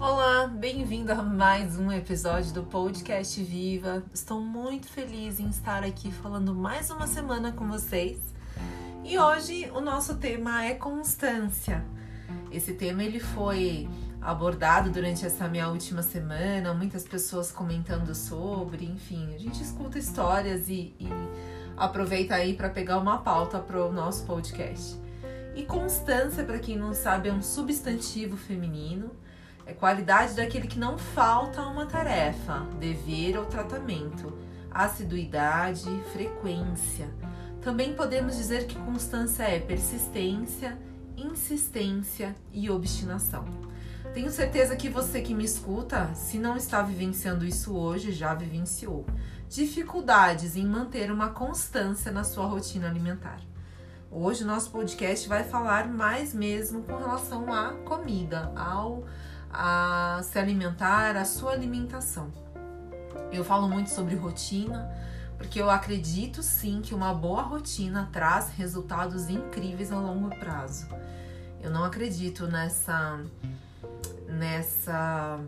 Olá, bem-vindo a mais um episódio do Podcast Viva. Estou muito feliz em estar aqui falando mais uma semana com vocês. E hoje o nosso tema é constância. Esse tema ele foi abordado durante essa minha última semana, muitas pessoas comentando sobre, enfim, a gente escuta histórias e, e aproveita aí para pegar uma pauta para o nosso podcast. E constância, para quem não sabe, é um substantivo feminino, é qualidade daquele que não falta a uma tarefa, dever ou tratamento, assiduidade, frequência. Também podemos dizer que constância é persistência, insistência e obstinação. Tenho certeza que você que me escuta, se não está vivenciando isso hoje, já vivenciou dificuldades em manter uma constância na sua rotina alimentar. Hoje, nosso podcast vai falar mais mesmo com relação à comida, ao a se alimentar, a sua alimentação. Eu falo muito sobre rotina, porque eu acredito sim que uma boa rotina traz resultados incríveis a longo prazo. Eu não acredito nessa nessa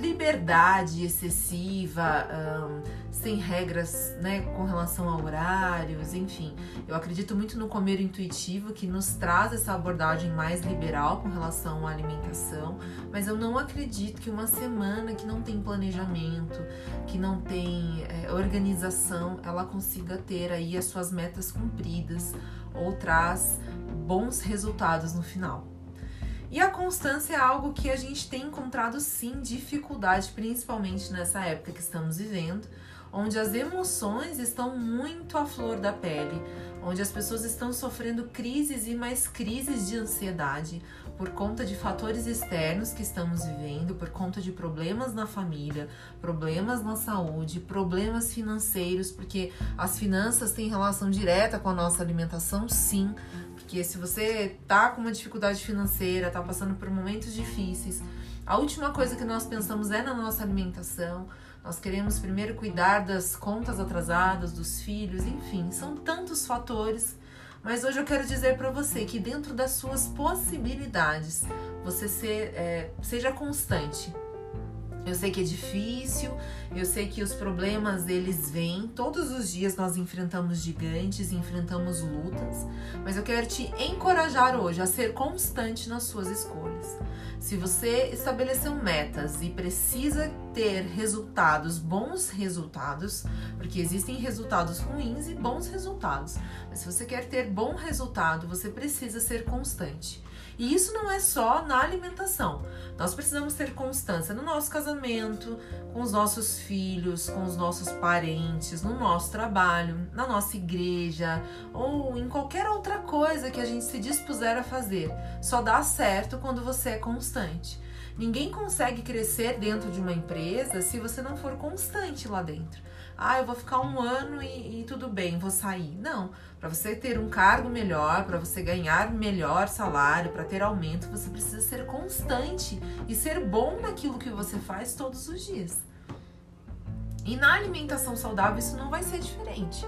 liberdade excessiva, um, sem regras né, com relação a horários, enfim. Eu acredito muito no comer intuitivo, que nos traz essa abordagem mais liberal com relação à alimentação, mas eu não acredito que uma semana que não tem planejamento, que não tem é, organização, ela consiga ter aí as suas metas cumpridas ou traz bons resultados no final. E a constância é algo que a gente tem encontrado sim dificuldade, principalmente nessa época que estamos vivendo, onde as emoções estão muito à flor da pele, onde as pessoas estão sofrendo crises e mais crises de ansiedade por conta de fatores externos que estamos vivendo, por conta de problemas na família, problemas na saúde, problemas financeiros, porque as finanças têm relação direta com a nossa alimentação, sim, porque se você tá com uma dificuldade financeira, tá passando por momentos difíceis, a última coisa que nós pensamos é na nossa alimentação. Nós queremos primeiro cuidar das contas atrasadas, dos filhos, enfim, são tantos fatores. Mas hoje eu quero dizer para você que dentro das suas possibilidades, você ser, é, seja constante. Eu sei que é difícil, eu sei que os problemas eles vêm, todos os dias nós enfrentamos gigantes, enfrentamos lutas, mas eu quero te encorajar hoje a ser constante nas suas escolhas. Se você estabeleceu metas e precisa ter resultados, bons resultados, porque existem resultados ruins e bons resultados, mas se você quer ter bom resultado, você precisa ser constante. E isso não é só na alimentação. Nós precisamos ter constância no nosso casamento, com os nossos filhos, com os nossos parentes, no nosso trabalho, na nossa igreja ou em qualquer outra coisa que a gente se dispuser a fazer. Só dá certo quando você é constante. Ninguém consegue crescer dentro de uma empresa se você não for constante lá dentro ah, eu vou ficar um ano e, e tudo bem, vou sair. Não, para você ter um cargo melhor, para você ganhar melhor salário, para ter aumento, você precisa ser constante e ser bom naquilo que você faz todos os dias. E na alimentação saudável isso não vai ser diferente.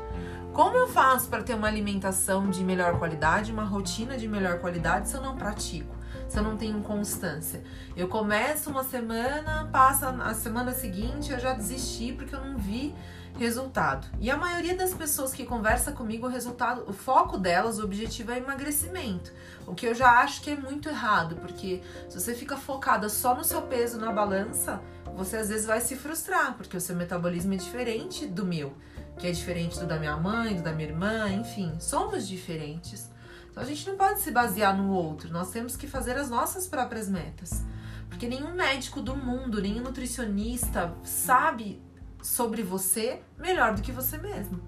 Como eu faço para ter uma alimentação de melhor qualidade, uma rotina de melhor qualidade se eu não pratico? Se eu não tenho constância. Eu começo uma semana, passa a semana seguinte, eu já desisti porque eu não vi resultado. E a maioria das pessoas que conversa comigo, o resultado, o foco delas, o objetivo é emagrecimento. O que eu já acho que é muito errado, porque se você fica focada só no seu peso na balança, você às vezes vai se frustrar, porque o seu metabolismo é diferente do meu, que é diferente do da minha mãe, do da minha irmã, enfim, somos diferentes. Então a gente não pode se basear no outro, nós temos que fazer as nossas próprias metas. Porque nenhum médico do mundo, nenhum nutricionista sabe sobre você melhor do que você mesmo.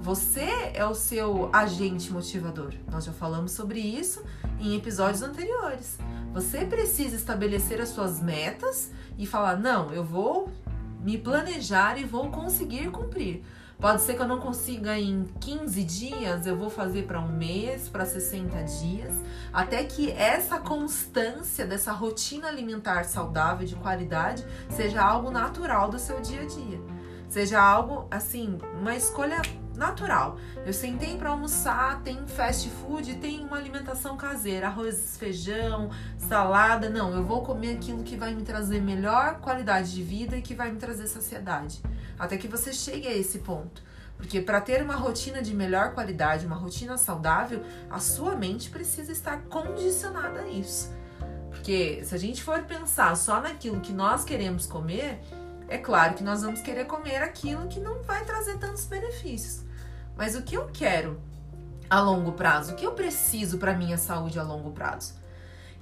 Você é o seu agente motivador. Nós já falamos sobre isso em episódios anteriores. Você precisa estabelecer as suas metas e falar: não, eu vou me planejar e vou conseguir cumprir. Pode ser que eu não consiga em 15 dias, eu vou fazer para um mês, para 60 dias, até que essa constância dessa rotina alimentar saudável de qualidade seja algo natural do seu dia a dia. Seja algo assim, uma escolha natural. Eu sentei para almoçar, tem fast food, tem uma alimentação caseira, arroz, feijão, salada. Não, eu vou comer aquilo que vai me trazer melhor qualidade de vida e que vai me trazer saciedade. Até que você chegue a esse ponto. Porque para ter uma rotina de melhor qualidade, uma rotina saudável, a sua mente precisa estar condicionada a isso. Porque se a gente for pensar só naquilo que nós queremos comer, é claro que nós vamos querer comer aquilo que não vai trazer tantos benefícios. Mas o que eu quero a longo prazo? O que eu preciso para minha saúde a longo prazo?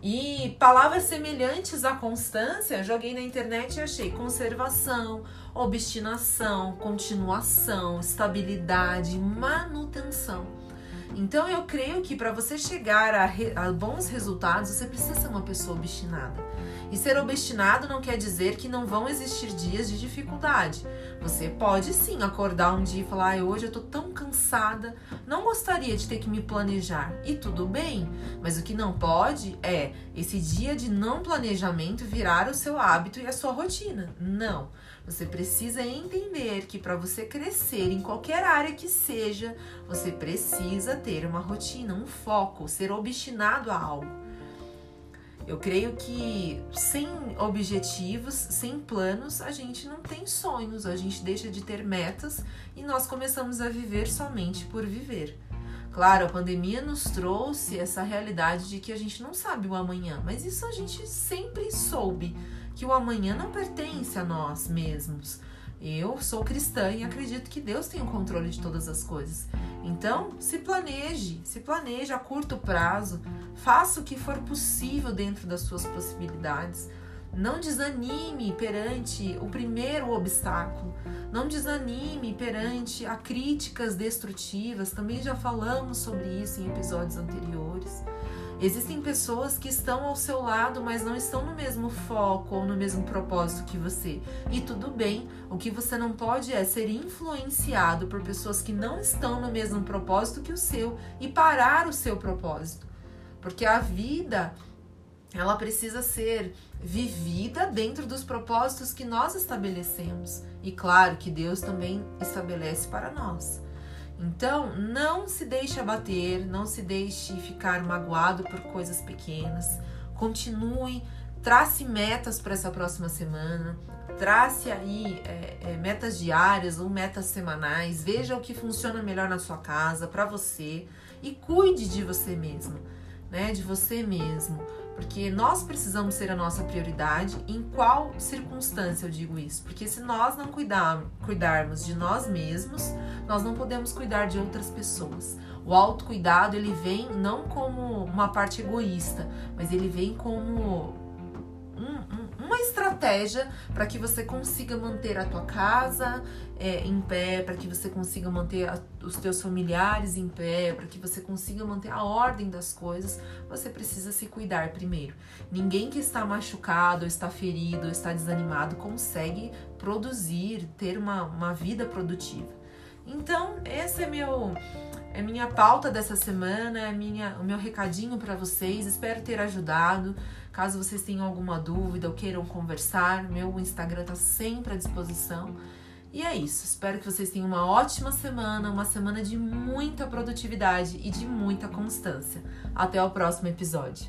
E palavras semelhantes à constância, joguei na internet e achei conservação, obstinação, continuação, estabilidade, manutenção. Então eu creio que para você chegar a, re, a, bons resultados, você precisa ser uma pessoa obstinada. E ser obstinado não quer dizer que não vão existir dias de dificuldade. Você pode sim acordar um dia e falar: ah, hoje eu tô tão cansada, não gostaria de ter que me planejar. E tudo bem, mas o que não pode é esse dia de não planejamento virar o seu hábito e a sua rotina. Não. Você precisa entender que para você crescer em qualquer área que seja, você precisa ter uma rotina, um foco, ser obstinado a algo. Eu creio que sem objetivos, sem planos, a gente não tem sonhos, a gente deixa de ter metas e nós começamos a viver somente por viver. Claro, a pandemia nos trouxe essa realidade de que a gente não sabe o amanhã, mas isso a gente sempre soube que o amanhã não pertence a nós mesmos. Eu sou cristã e acredito que Deus tem o controle de todas as coisas. Então, se planeje, se planeje a curto prazo, faça o que for possível dentro das suas possibilidades. Não desanime perante o primeiro obstáculo. Não desanime perante a críticas destrutivas. Também já falamos sobre isso em episódios anteriores. Existem pessoas que estão ao seu lado, mas não estão no mesmo foco ou no mesmo propósito que você. E tudo bem, o que você não pode é ser influenciado por pessoas que não estão no mesmo propósito que o seu e parar o seu propósito. Porque a vida, ela precisa ser vivida dentro dos propósitos que nós estabelecemos. E claro que Deus também estabelece para nós. Então, não se deixe abater, não se deixe ficar magoado por coisas pequenas. Continue, trace metas para essa próxima semana, trace aí é, é, metas diárias ou metas semanais. Veja o que funciona melhor na sua casa, para você e cuide de você mesmo, né? De você mesmo porque nós precisamos ser a nossa prioridade. Em qual circunstância eu digo isso? Porque se nós não cuidar, cuidarmos de nós mesmos, nós não podemos cuidar de outras pessoas. O autocuidado ele vem não como uma parte egoísta, mas ele vem como um, um uma estratégia para que você consiga manter a tua casa é, em pé, para que você consiga manter a, os teus familiares em pé, para que você consiga manter a ordem das coisas, você precisa se cuidar primeiro. Ninguém que está machucado, ou está ferido, ou está desanimado consegue produzir, ter uma, uma vida produtiva. Então, esse é meu é minha pauta dessa semana, é minha, o meu recadinho para vocês. Espero ter ajudado. Caso vocês tenham alguma dúvida ou queiram conversar, meu Instagram está sempre à disposição. E é isso. Espero que vocês tenham uma ótima semana, uma semana de muita produtividade e de muita constância. Até o próximo episódio.